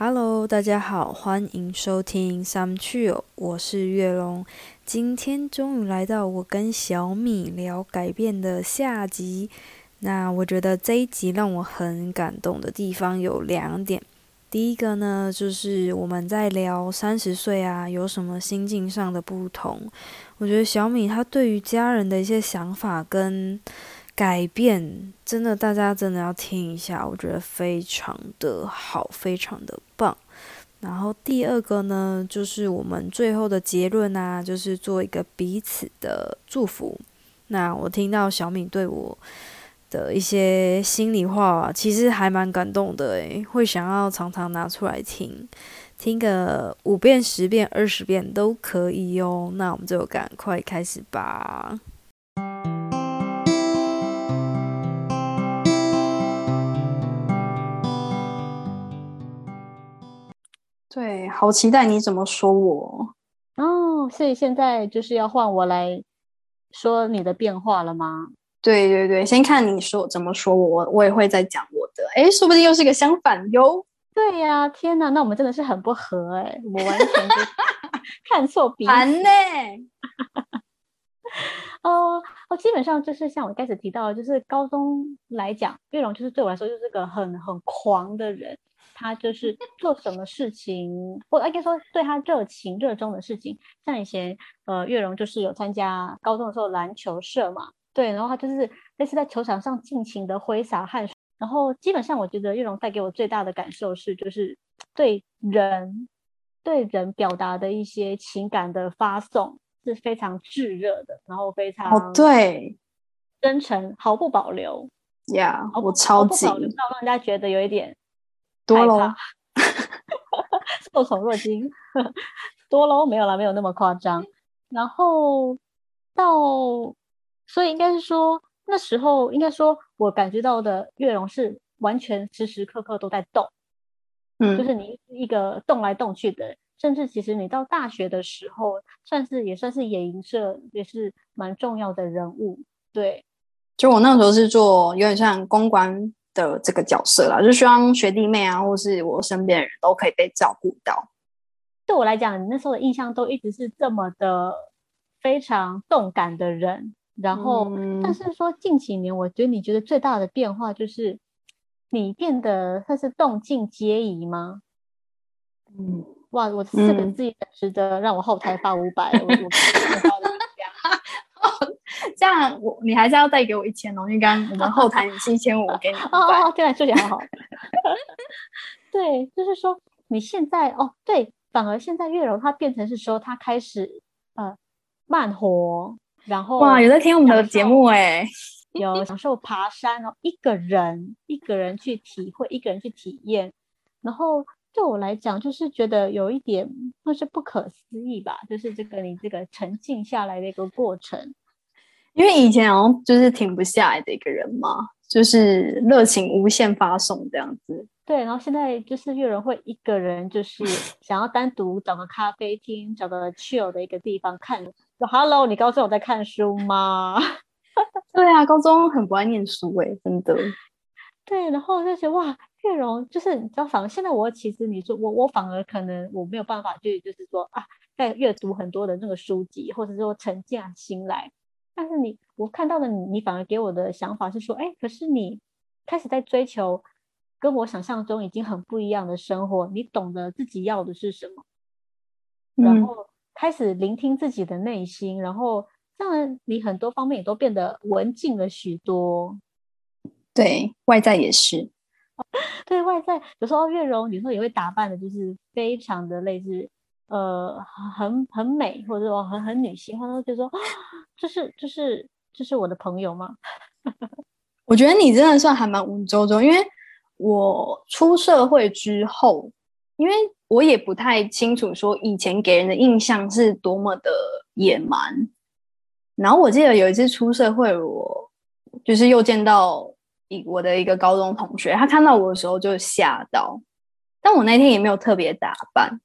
Hello，大家好，欢迎收听 Some c h i l 我是月龙。今天终于来到我跟小米聊改变的下集。那我觉得这一集让我很感动的地方有两点。第一个呢，就是我们在聊三十岁啊，有什么心境上的不同。我觉得小米他对于家人的一些想法跟改变，真的大家真的要听一下，我觉得非常的好，非常的棒。然后第二个呢，就是我们最后的结论啊，就是做一个彼此的祝福。那我听到小敏对我。的一些心里话，其实还蛮感动的诶，会想要常常拿出来听，听个五遍、十遍、二十遍都可以哦。那我们就赶快开始吧。对，好期待你怎么说我哦。所以现在就是要换我来说你的变化了吗？对对对，先看你说怎么说我，我也会再讲我的。哎，说不定又是个相反哟。对呀，天哪，那我们真的是很不合哎，我完全 看错彼此。烦呢。哦哦，基本上就是像我一开始提到，就是高中来讲，玉龙就是对我来说就是个很很狂的人。他就是做什么事情，或应该说对他热情热衷的事情，像以前呃，月荣就是有参加高中的时候篮球社嘛。对，然后他就是类似在球场上尽情的挥洒汗水，然后基本上我觉得月荣带给我最大的感受是，就是对人对人表达的一些情感的发送是非常炙热的，然后非常哦对，真诚毫不保留，Yeah，我超级到让人家觉得有一点多喽，受宠 若惊，多喽，没有啦，没有那么夸张，然后到。所以应该是说，那时候应该说，我感觉到的月容是完全时时刻刻都在动，嗯，就是你一个动来动去的，甚至其实你到大学的时候，算是也算是野营社也是蛮重要的人物，对。就我那时候是做有点像公关的这个角色啦，就希望学弟妹啊，或是我身边的人都可以被照顾到。对我来讲，你那时候的印象都一直是这么的非常动感的人。然后，但是说近几年，我觉得你觉得最大的变化就是你变得算是动静皆宜吗？嗯，哇，我四个字也值得让我后台发五百。我我 这样我你还是要再给我一千哦，因为刚刚我们后台是一千五，给你哦，对，数学好好。对，就是说你现在哦，对，反而现在月柔她变成是说她开始呃慢活。然后哇，有在听我们的节目哎，有享受爬山哦，一个人一个人去体会，一个人去体验。然后对我来讲，就是觉得有一点那是不可思议吧，就是这个你这个沉静下来的一个过程。因为以前好像就是停不下来的一个人嘛，就是热情无限发送这样子。对，然后现在就是有人会一个人，就是 想要单独找个咖啡厅，找个 chill 的一个地方看。说 Hello，你高中有在看书吗？对啊，高中很不爱念书哎，真的。对，然后就觉得哇，月容就是你知道，反而现在我其实你说我我反而可能我没有办法去就是说啊，在阅读很多的那个书籍，或者说沉下心来。但是你我看到的你，你反而给我的想法是说，哎，可是你开始在追求跟我想象中已经很不一样的生活，你懂得自己要的是什么，然后。开始聆听自己的内心，然后当然你很多方面也都变得文静了许多。对外在也是，对外在有时候月容有时候也会打扮的，就是非常的类似，呃，很很美，或者说很很女性，或者就说这是这是这是我的朋友吗？我觉得你真的算还蛮文绉绉，因为我出社会之后，因为。我也不太清楚，说以前给人的印象是多么的野蛮。然后我记得有一次出社会，我就是又见到一我的一个高中同学，他看到我的时候就吓到。但我那天也没有特别打扮，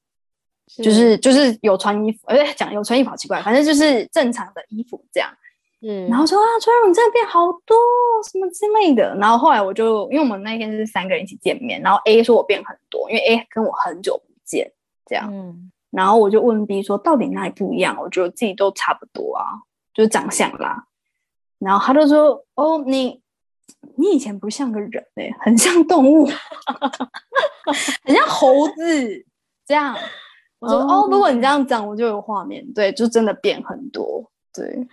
就是就是有穿衣服，哎，讲有穿衣服好奇怪，反正就是正常的衣服这样。嗯，然后说啊，崔荣你真的变好多什么之类的。然后后来我就因为我们那天是三个人一起见面，然后 A 说我变很多，因为 A 跟我很久不见这样。嗯，然后我就问 B 说到底哪里不一样？我觉得自己都差不多啊，就是长相啦。然后他就说哦，你你以前不像个人哎、很像动物，很像猴子这样。我说哦哦如果你这样讲，我就有画面。对，就真的变很多。对，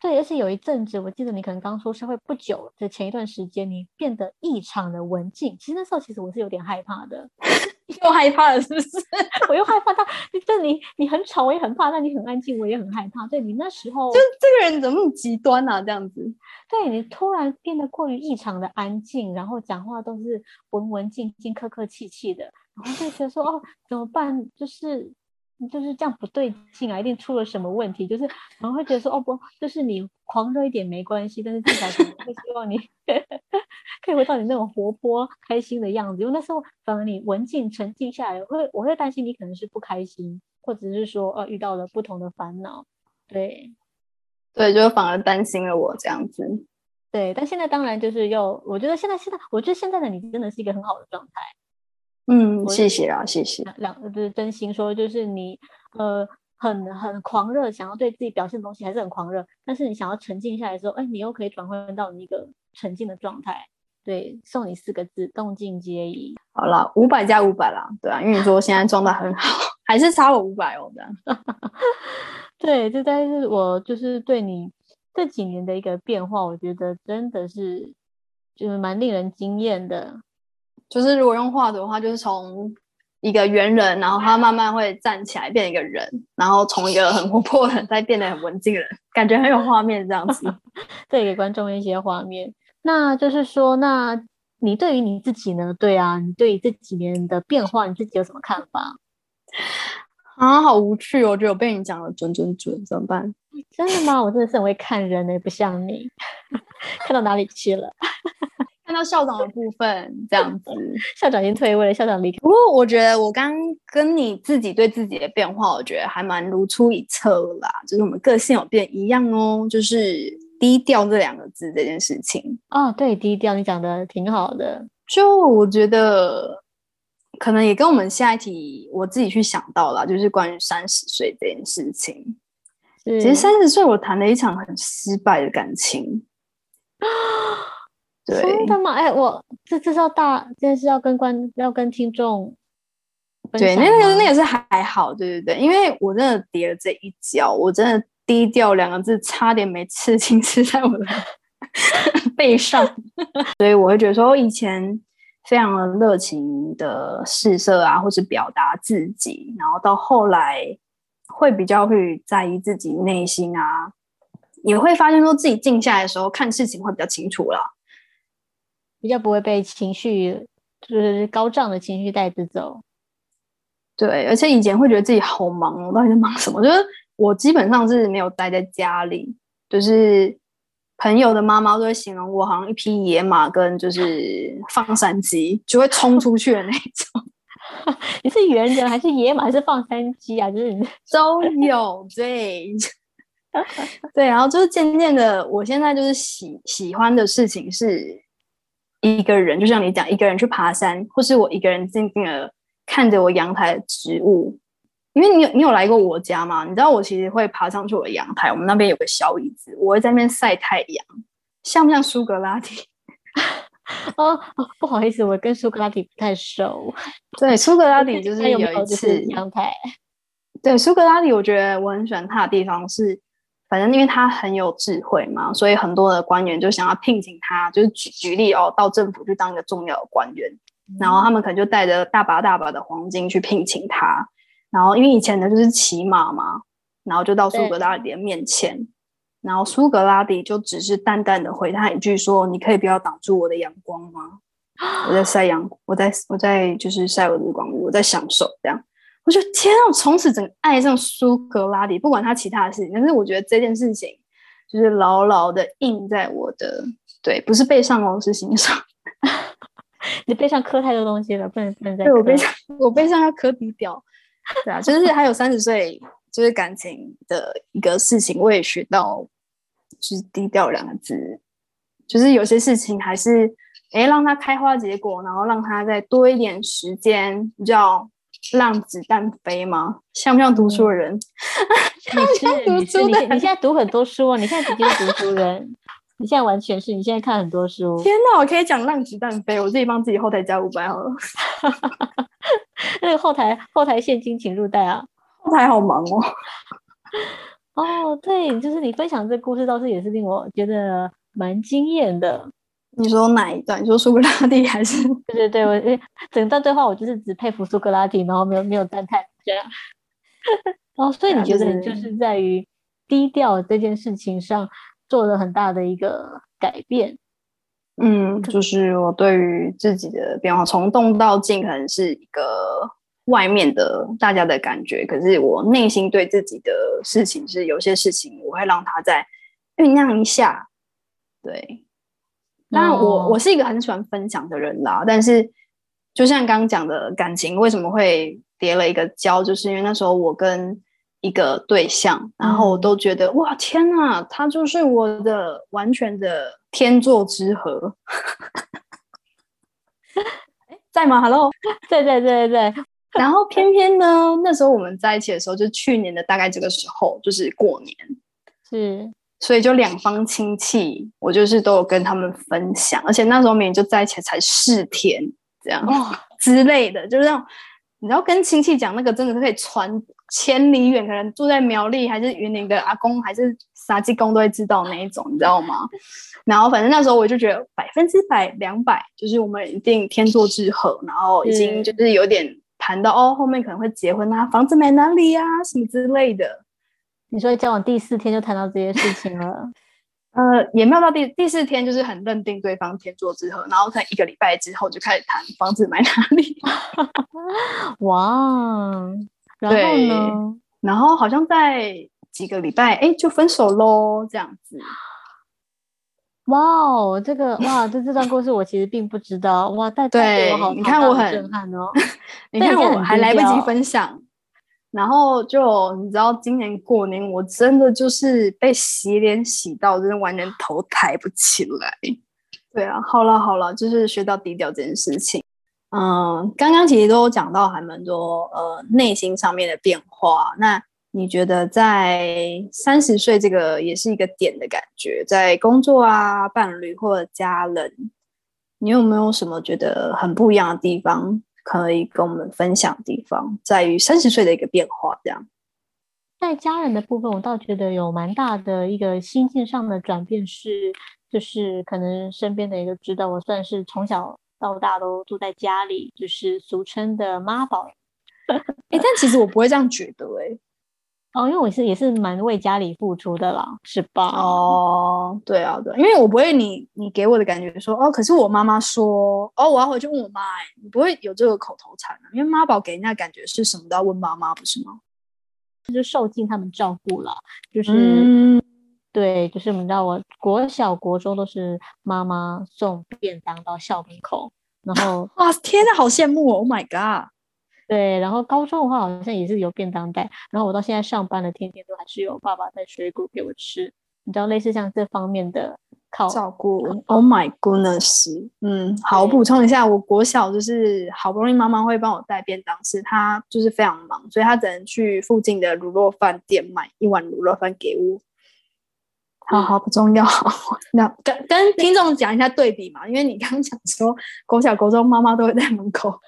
对，而且有一阵子，我记得你可能刚出社会不久的前一段时间，你变得异常的文静。其实那时候其实我是有点害怕的，又害怕了是不是？我又害怕到，就你你很吵，我也很怕；但你很安静，我也很害怕。对你那时候，就这个人怎么那么极端啊？这样子，对你突然变得过于异常的安静，然后讲话都是文文静静、客客气气的，然后就觉得说哦，怎么办？就是就是这样不对劲啊，一定出了什么问题。就是然后会觉得说哦不，就是你狂热一点没关系，但是至少会希望你 可以回到你那种活泼开心的样子。因为那时候反而你文静沉静下来，会我会担心你可能是不开心，或者是说呃遇到了不同的烦恼。对，对，就反而担心了我这样子。对，但现在当然就是又，我觉得现在现在，我觉得现在的你真的是一个很好的状态。嗯，我谢谢啊，谢谢。两两就是真心说，就是你呃很很狂热，想要对自己表现的东西还是很狂热，但是你想要沉静下来的时候，哎，你又可以转换到你一个沉静的状态。对，送你四个字：动静皆宜。好了，五百加五百啦，对啊，因为你说现在状态很好，还是差我五百哦，这样。对，这但是我就是对你这几年的一个变化，我觉得真的是就是蛮令人惊艳的。就是如果用画的话，就是从一个猿人，然后他慢慢会站起来变一个人，然后从一个很活泼的人再变得很文静的人，感觉很有画面这样子。对，给观众一些画面。那就是说，那你对于你自己呢？对啊，你对于这几年的变化，你自己有什么看法？啊，好无趣哦！我觉得我被你讲的准准准，怎么办？真的吗？我真的是很会看人呢、不像你，看到哪里去了？看到校长的部分这样子。校长已经退位了，校长离开。不过我觉得我刚跟你自己对自己的变化，我觉得还蛮如出一辙啦。就是我们个性有变一样哦，就是低调这两个字这件事情。哦，对，低调，你讲的挺好的。就我觉得，可能也跟我们下一题我自己去想到了，就是关于三十岁这件事情。其其实三十岁我谈了一场很失败的感情。对，真的吗？哎，我这这是要大，这是要跟观要跟听众对，享那个那个是还好，对对对，因为我真的跌了这一跤，我真的低调两个字差点没刺青刺在我的 背上，所以我会觉得说，我以前非常的热情的试色啊，或是表达自己，然后到后来会比较会在意自己内心啊，也会发现说自己静下来的时候看事情会比较清楚啦。比较不会被情绪就是高涨的情绪带着走。对，而且以前会觉得自己好忙哦，到底在忙什么？就是我基本上是没有待在家里，就是朋友的妈妈都会形容我好像一匹野马，跟就是 放山鸡就会冲出去的那种，你是猿人还是野马还是放山鸡啊？就是你都有对。对，然后就是渐渐的，我现在就是喜喜欢的事情是一个人，就像你讲，一个人去爬山，或是我一个人静静的看着我阳台的植物。因为你有你有来过我家吗？你知道我其实会爬上去我的阳台，我们那边有个小椅子，我会在那边晒太阳，像不像苏格拉底？哦哦，不好意思，我跟苏格拉底不太熟。对，苏格拉底就是有一次，阳台？对，苏格拉底，我觉得我很喜欢他的地方是，反正因为他很有智慧嘛，所以很多的官员就想要聘请他，就是举举例哦，到政府去当一个重要的官员，然后他们可能就带着大把大把的黄金去聘请他，然后因为以前的就是骑马嘛，然后就到苏格拉底的面前，然后苏格拉底就只是淡淡的回他一句说：“你可以不要挡住我的阳光吗？我在晒阳，我在我在就是晒我的日光浴，我在享受这样。”我就天啊！我从此整个爱上苏格拉底，不管他其他的事情，但是我觉得这件事情就是牢牢的印在我的对，不是背上哦，是心上。你背上刻太多东西了，不能不能再我背上，我背上要磕底表。对啊，就是还有三十岁，就是感情的一个事情，我也学到就是低调两个字，就是有些事情还是哎让它开花结果，然后让它再多一点时间，叫让子弹飞吗？像不像读书的人？你是 你是你你现在读很多书哦，你现在直接读书人。你现在完全是你现在看很多书。天哪，我可以讲让子弹飞，我自己帮自己后台加五百好了。那个后台后台现金请入袋啊，后台好忙哦。哦，对，就是你分享这故事倒是也是令我觉得蛮惊艳的。你说哪一段？你说苏格拉底还是？对对对，我整段对话我就是只佩服苏格拉底，然后没有没有赞叹这样。哦，所以你觉得你就是在于低调这件事情上。做了很大的一个改变，嗯，就是我对于自己的变化，从动到静，可能是一个外面的大家的感觉，可是我内心对自己的事情是有些事情，我会让它再酝酿一下。对，当然我我是一个很喜欢分享的人啦，但是就像刚刚讲的感情为什么会叠了一个胶，就是因为那时候我跟。一个对象，然后我都觉得哇天哪，他就是我的完全的天作之合。在吗？Hello，在在在在。然后偏偏呢，那时候我们在一起的时候，就去年的大概这个时候，就是过年，是，所以就两方亲戚，我就是都有跟他们分享，而且那时候明明就在一起才四天，这样哦之类的，就是种你知道跟亲戚讲那个真的是可以传。千里远，可能住在苗栗还是云林的阿公还是啥鸡公都会知道那一种，你知道吗？然后反正那时候我就觉得百分之百两百，就是我们一定天作之合，然后已经就是有点谈到哦，后面可能会结婚啊，房子买哪里呀，什么之类的。你说交往第四天就谈到这些事情了？呃，也没有到第第四天，就是很认定对方天作之合，然后在一个礼拜之后就开始谈房子买哪里。哇！然后呢？然后好像在几个礼拜，哎，就分手喽，这样子。哇哦，这个哇，这这段故事我其实并不知道。哇，带对，你看我很震撼哦。你看我还来不及分享，然后就你知道，今年过年我真的就是被洗脸洗到，真的完全头抬不起来。对啊，好了好了，就是学到低调这件事情。嗯，刚刚其实都讲到还蛮多呃内心上面的变化。那你觉得在三十岁这个也是一个点的感觉，在工作啊、伴侣或者家人，你有没有什么觉得很不一样的地方可以跟我们分享的？地方在于三十岁的一个变化，这样。在家人的部分，我倒觉得有蛮大的一个心境上的转变，是就是可能身边的一个知道我算是从小。到大都住在家里，就是俗称的妈宝。哎，但其实我不会这样觉得，哎，哦，因为我是也是蛮为家里付出的啦，是吧？哦，对啊，对，因为我不会，你你给我的感觉说，哦，可是我妈妈说，哦，我要回去问我妈，哎，你不会有这个口头禅啊？因为妈宝给人家感觉是什么都要问妈妈，不是吗？就是受尽他们照顾了，就是。对，就是你知道，我国小、国中都是妈妈送便当到校门口，然后哇，天呐，好羡慕哦！Oh my god！对，然后高中的话好像也是有便当袋，然后我到现在上班了，天天都还是有爸爸带水果给我吃。你知道，类似像这方面的靠照顾。Oh my goodness！嗯，好，我补充一下，我国小就是好不容易妈妈会帮我带便当是，她就是非常忙，所以她只能去附近的卤肉饭店买一碗卤肉饭给我。好好不重要，那跟跟听众讲一下对比嘛，因为你刚刚讲说国小国中妈妈都会在门口，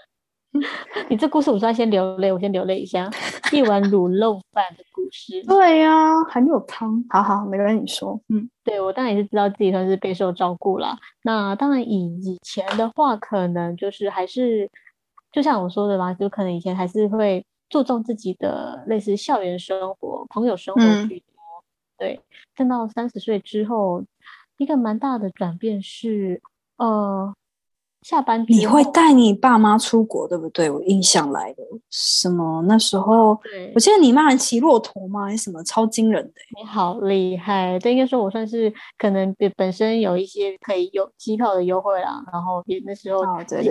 你这故事我算先流泪，我先流泪一下，一碗卤肉饭的故事。对呀，还没有汤，好好没跟你说，嗯，对我当然也是知道自己算是备受照顾了。那当然以以前的话，可能就是还是就像我说的嘛，就可能以前还是会注重自己的类似校园生活、朋友生活去。对，但到三十岁之后，一个蛮大的转变是，呃，下班你会带你爸妈出国，对不对？我印象来的，什么那时候，对，我记得你妈还骑骆驼吗？还是什么超惊人的？你好厉害！这，应该说我算是可能本身有一些可以有机票的优惠啦，然后也那时候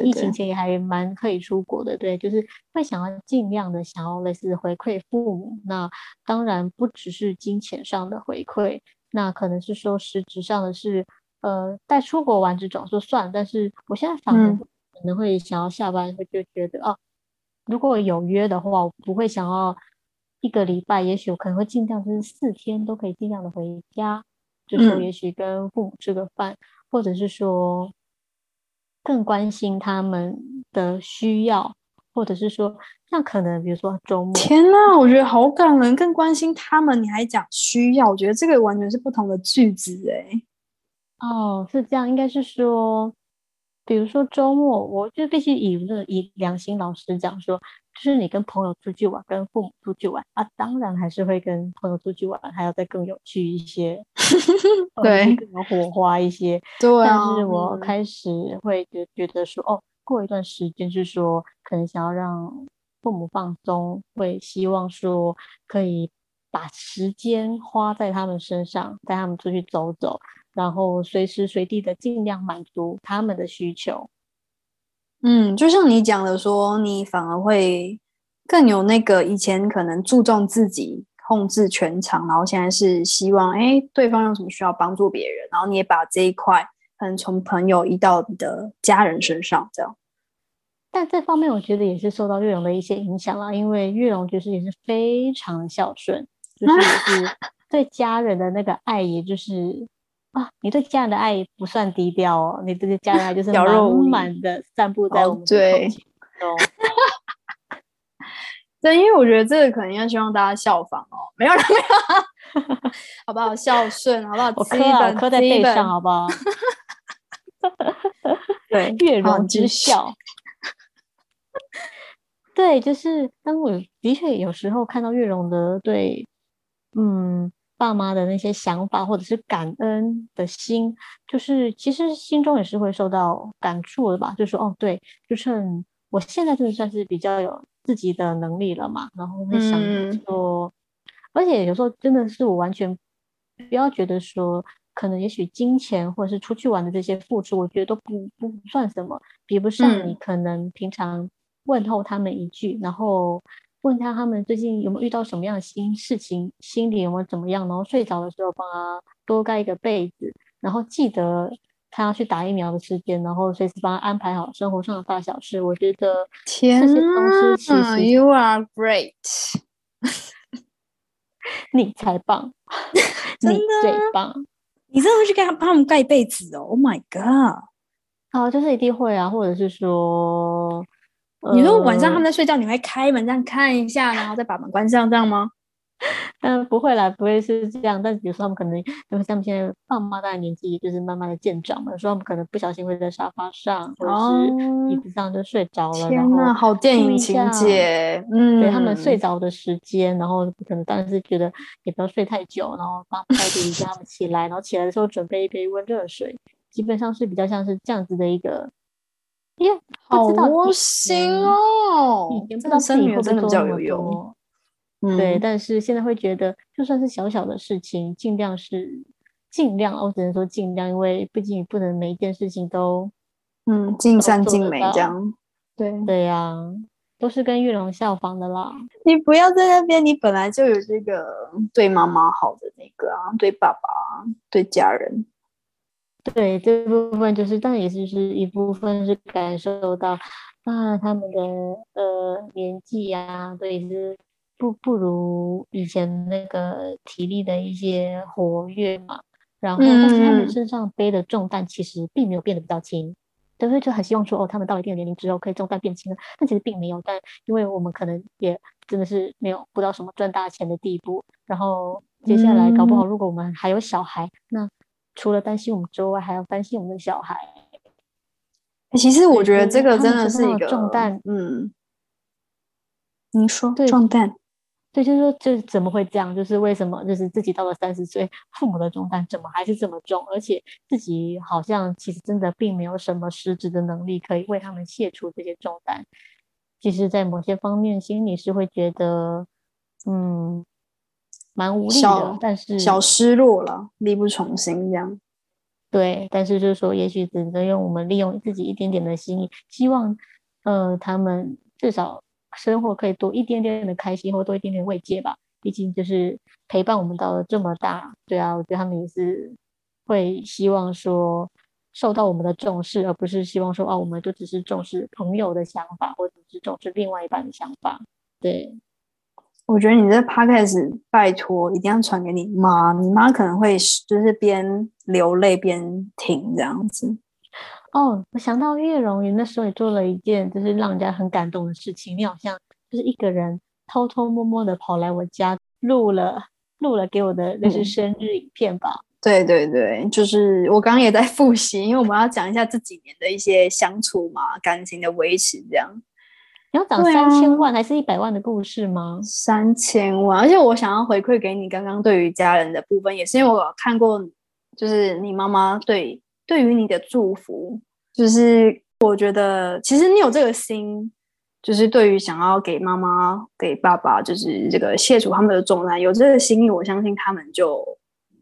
疫情前也还蛮可以出国的，对，就是会想要尽量的想要类似回馈父母。那当然不只是金钱上的回馈，那可能是说实质上的是，呃，带出国玩这种就算，但是我现在反而可能会想要下班会就觉得啊，如果有约的话，我不会想要一个礼拜，也许我可能会尽量就是四天都可以尽量的回家，就是也许跟父母吃个饭，或者是说更关心他们的需要。或者是说，那可能比如说周末，天呐，我觉得好感人，更关心他们。你还讲需要，我觉得这个完全是不同的句子哎。哦，是这样，应该是说，比如说周末，我就必须以那以良心老师讲说，就是你跟朋友出去玩，跟父母出去玩啊，当然还是会跟朋友出去玩，还要再更有趣一些，对，更有火花一些。对啊，但是我开始会觉觉得说，哦。过一段时间，是说可能想要让父母放松，会希望说可以把时间花在他们身上，带他们出去走走，然后随时随地的尽量满足他们的需求。嗯，就像你讲的，说你反而会更有那个以前可能注重自己控制全场，然后现在是希望哎对方有什么需要帮助别人，然后你也把这一块可能从朋友移到你的家人身上，这样。但这方面我觉得也是受到月荣的一些影响啦，因为月荣就是也是非常孝顺，就是是 对家人的那个爱，也就是啊，你对家人的爱不算低调哦，你对家人爱就是满满的散布在我们的空气中。对，因为我觉得这个可能要希望大家效仿哦，没有了没有，好不好？孝顺好不好？我刻啊，刻在背上好不好？对，月荣之孝。对，就是当我的确有时候看到月荣的对，嗯，爸妈的那些想法或者是感恩的心，就是其实心中也是会受到感触的吧。就说哦，对，就趁我现在就算是比较有自己的能力了嘛，然后会想说，而且有时候真的是我完全不要觉得说，可能也许金钱或者是出去玩的这些付出，我觉得都不不算什么，比不上你可能平常。问候他们一句，然后问他他们最近有没有遇到什么样的新事情，心里有没有怎么样，然后睡着的时候帮他多盖一个被子，然后记得他要去打疫苗的时间，然后随时帮他安排好生活上的大小事。我觉得天呐，You are great，你才棒，你最棒，你真的会去给他帮他们盖被子哦？Oh my god！哦，就是一定会啊，或者是说。你说晚上他们在睡觉，你会开门这样看一下，然后再把门关上，这样吗？嗯，不会啦，不会是这样。但是比如说他们可能，因为他们现在爸妈大概年纪就是慢慢的渐长嘛，有时候他们可能不小心会在沙发上或者是椅子上就睡着了。天呐，好电影情节！嗯，对他们睡着的时间，然后可能当然是觉得也不要睡太久，然后帮快递叫他们起来，然后起来的时候准备一杯温热水，基本上是比较像是这样子的一个。耶，好窝心哦！以前不知道生女会不会做有用。对，但是现在会觉得，就算是小小的事情，尽量是尽量，我只能说尽量，因为毕竟不能每一件事情都嗯尽善尽美这样。对对呀，都是跟玉龙效仿的啦。你不要在那边，你本来就有这个对妈妈好的那个啊，对爸爸、对家人。对这部分就是，但也是是一部分是感受到啊，他们的呃年纪呀，都也是不不如以前那个体力的一些活跃嘛。然后，但是他们身上背的重担其实并没有变得比较轻，对所以就很希望说，哦，他们到一定的年龄之后可以重担变轻了。但其实并没有，但因为我们可能也真的是没有不到什么赚大钱的地步。然后接下来搞不好，如果我们还有小孩，那。除了担心我们之外，还要担心我们的小孩。其实我觉得这个真的是一个重担。嗯，您说对重担？对，就是说，就是怎么会这样？就是为什么？就是自己到了三十岁，父母的重担怎么还是这么重？而且自己好像其实真的并没有什么实质的能力可以为他们卸除这些重担。其实，在某些方面，心里是会觉得，嗯。蛮无力的，但是小失落了，力不从心这样。对，但是就是说，也许只能用我们利用自己一点点的心意，希望呃他们至少生活可以多一点点的开心，或多一点点慰藉吧。毕竟就是陪伴我们到了这么大，对啊，我觉得他们也是会希望说受到我们的重视，而不是希望说啊，我们就只是重视朋友的想法，或者是重视另外一半的想法。对，我觉得你这 podcast 拜托一定要传给你妈，你妈可能会就是边流泪边听这样子。哦，我想到叶荣云那时候也做了一件就是让人家很感动的事情，你好像就是一个人偷偷摸摸的跑来我家录了录了给我的那是生日影片吧？对对对，就是我刚刚也在复习，因为我们要讲一下这几年的一些相处嘛，感情的维持这样。你要讲三千万还是一百万的故事吗？三千万，而且我想要回馈给你刚刚对于家人的部分，也是因为我看过，就是你妈妈对。对于你的祝福，就是我觉得其实你有这个心，就是对于想要给妈妈、给爸爸，就是这个卸除他们的重担，有这个心意，我相信他们就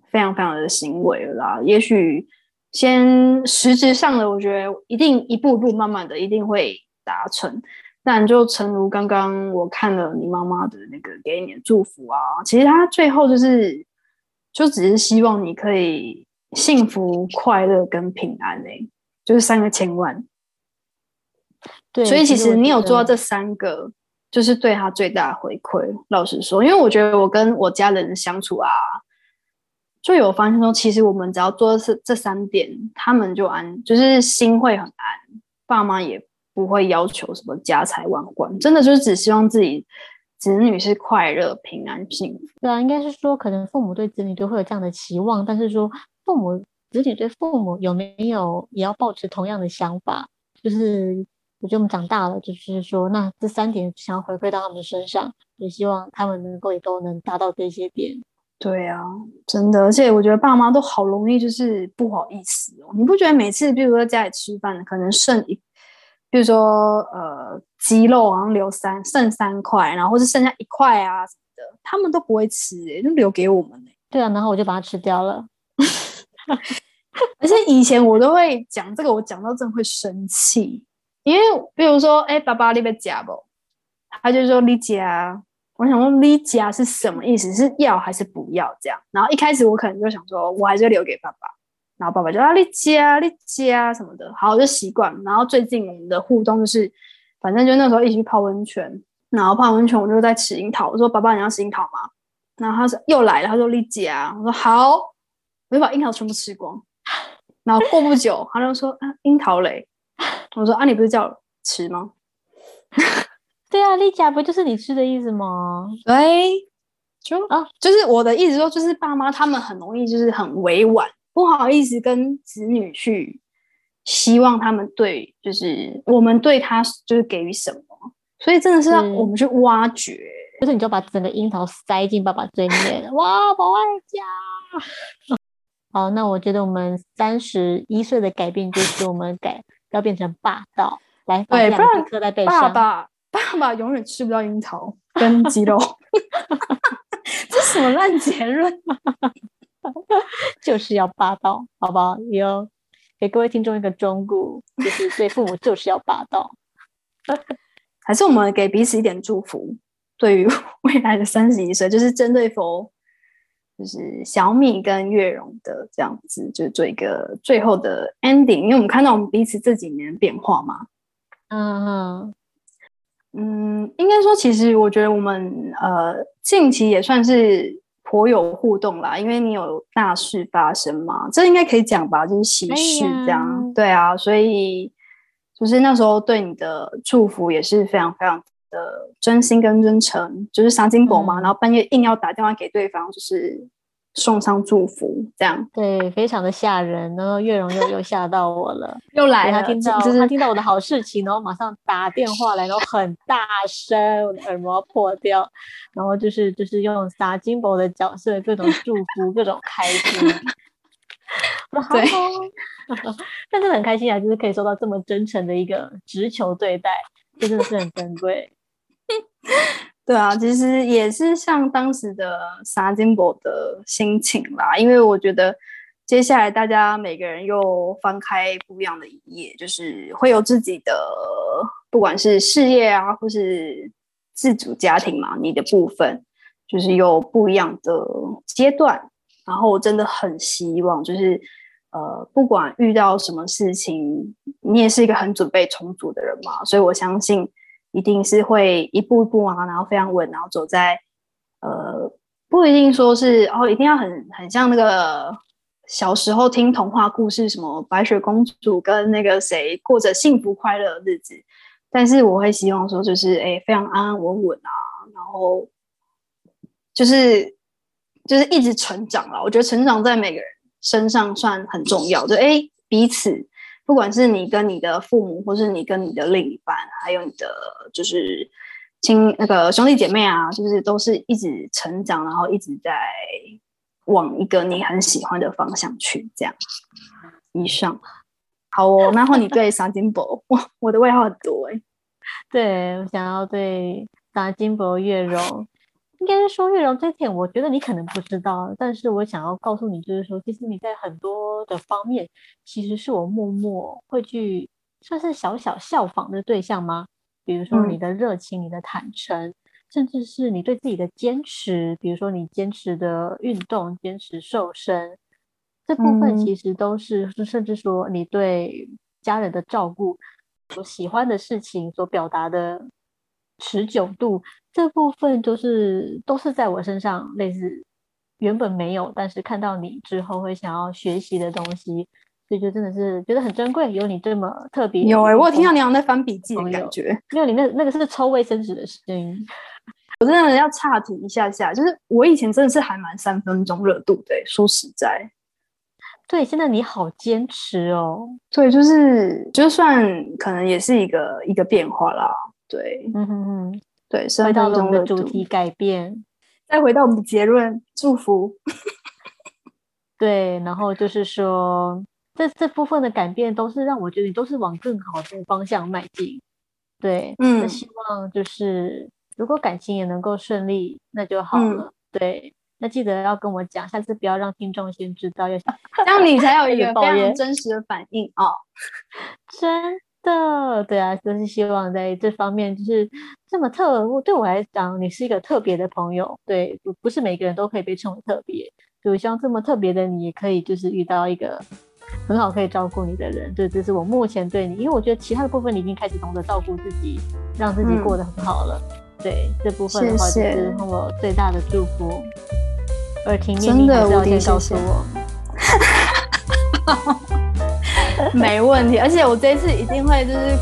非常非常的欣慰了啦。也许先实质上的，我觉得一定一步步慢慢的一定会达成。但就诚如刚刚我看了你妈妈的那个给你的祝福啊，其实她最后就是就只是希望你可以。幸福、快乐跟平安诶，就是三个千万。对，所以其实你有做到这三个，就是对他最大的回馈。老实说，因为我觉得我跟我家人相处啊，就有发现说，其实我们只要做是这三点，他们就安，就是心会很安，爸妈也不会要求什么家财万贯，真的就是只希望自己子女是快乐、平安、幸福。对啊，应该是说，可能父母对子女都会有这样的期望，但是说。父母子女对父母有没有也要保持同样的想法？就是我觉得我们长大了，就是说，那这三点想要回馈到他们身上，也希望他们能够也都能达到这些点。对啊，真的，而且我觉得爸妈都好容易就是不好意思哦。你不觉得每次，比如说家里吃饭，可能剩一，比如说呃鸡肉好像留三剩三块，然后或是剩下一块啊什么的，他们都不会吃，哎，就留给我们哎。对啊，然后我就把它吃掉了。而且以前我都会讲这个，我讲到真的会生气，因为比如说，哎，爸爸你别夹不？他就说你夹，我想说你夹是什么意思？是要还是不要这样？然后一开始我可能就想说，我还是留给爸爸，然后爸爸就啊你夹你夹什么的，好我就习惯。然后最近我们的互动就是，反正就那时候一起去泡温泉，然后泡温泉我就在吃樱桃，我说爸爸你要吃樱桃吗？然后他说又来了，他说你夹，我说好。我就把樱桃全部吃光，然后过不久，他就说：“啊，樱桃嘞。”我说：“啊，你不是叫吃吗？” 对啊，丽佳不就是你吃的意思吗？对，就啊，就是我的意思说，就是爸妈他们很容易就是很委婉，不好意思跟子女去希望他们对，就是我们对他就是给予什么，所以真的是让我们去挖掘，就是你就把整个樱桃塞进爸爸嘴里面，哇，宝爱家。好，那我觉得我们三十一岁的改变就是我们改要变成霸道，来，对，不然刻在背上。爸爸，爸爸永远吃不到樱桃跟鸡肉 这什么烂结论？就是要霸道，好不好？有给各位听众一个忠告，就是对父母就是要霸道。还是我们给彼此一点祝福，对于 未来的三十一岁，就是针对佛。就是小米跟月荣的这样子，就是做一个最后的 ending，因为我们看到我们彼此这几年变化嘛。嗯嗯嗯，应该说，其实我觉得我们呃近期也算是颇有互动啦，因为你有大事发生嘛，这应该可以讲吧，就是喜事这样。对啊，所以就是那时候对你的祝福也是非常非常。的真心跟真诚，就是杀金狗嘛，然后半夜硬要打电话给对方，就是送上祝福，这样对，非常的吓人。然后月荣又又吓到我了，又来了，他听到他听到我的好事情，然后马上打电话来，然后很大声，我的耳膜破掉，然后就是就是用撒金箔的角色，各种祝福，各种开心。对，但是很开心啊，就是可以收到这么真诚的一个直球对待，真的是很珍贵。对啊，其实也是像当时的沙金博的心情啦，因为我觉得接下来大家每个人又翻开不一样的一页，就是会有自己的，不管是事业啊，或是自主家庭嘛，你的部分，就是有不一样的阶段。然后我真的很希望，就是呃，不管遇到什么事情，你也是一个很准备充足的人嘛，所以我相信一定是会一步一步啊，然后非常稳，然后走在呃，不一定说是哦，一定要很很像那个小时候听童话故事，什么白雪公主跟那个谁过着幸福快乐的日子，但是我会希望说，就是哎，非常安安稳稳啊，然后就是。就是一直成长了，我觉得成长在每个人身上算很重要。就哎，彼此，不管是你跟你的父母，或是你跟你的另一半，还有你的就是亲那个兄弟姐妹啊，就是都是一直成长，然后一直在往一个你很喜欢的方向去。这样，以上好哦。然后你对沙金博，哇，我的外号很多哎。对，我想要对沙金博月荣。应该是说，月荣这点，我觉得你可能不知道，但是我想要告诉你，就是说，其实你在很多的方面，其实是我默默会去算是小小效仿的对象吗？比如说你的热情、你的坦诚，甚至是你对自己的坚持，比如说你坚持的运动、坚持瘦身，这部分其实都是，甚至说你对家人的照顾、所喜欢的事情所表达的。持久度这部分都是都是在我身上类似原本没有，但是看到你之后会想要学习的东西，所以就真的是觉得很珍贵。有你这么特别，有哎，我有听到你好像在翻笔记的感觉。没有你那那个是抽卫生纸的声音。我真的要岔题一下下，就是我以前真的是还蛮三分钟热度的，说实在。对，现在你好坚持哦。对，就是就算可能也是一个一个变化啦。对，嗯哼哼，对，回到我们的主题改变，再回到我们的结论，祝福。对，然后就是说，这这部分的改变都是让我觉得你都是往更好的方向迈进。对，嗯，那希望就是如果感情也能够顺利，那就好了。对，那记得要跟我讲，下次不要让听众先知道，要 这样你才有一个非常真实的反应哦。真。的对啊，就是希望在这方面就是这么特，对我来讲，你是一个特别的朋友。对，不不是每个人都可以被称为特别，就希望这么特别的你，也可以就是遇到一个很好可以照顾你的人。对，这是我目前对你，因为我觉得其他的部分你已经开始懂得照顾自己，让自己过得很好了。对，这部分的话就是我最大的祝福。耳听面你还是要先告诉我。没问题，而且我这一次一定会就是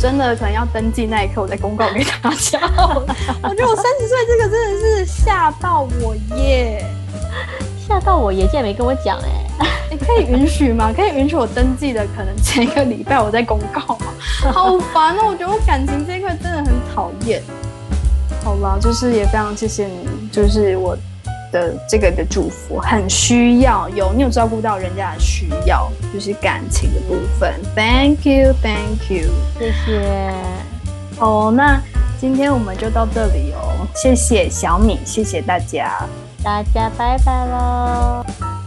真的可能要登记那一刻，我再公告给大家。我觉得我三十岁这个真的是吓到我耶，吓到我爷！竟然没跟我讲哎，你可以允许吗？可以允许我登记的可能前一个礼拜我再公告吗？好烦哦！我觉得我感情这一块真的很讨厌。好吧，就是也非常谢谢你，就是我。的这个的祝福很需要有你有照顾到人家的需要，就是感情的部分。Thank you, thank you，谢谢。哦，那今天我们就到这里哦，谢谢小米，谢谢大家，大家拜拜喽。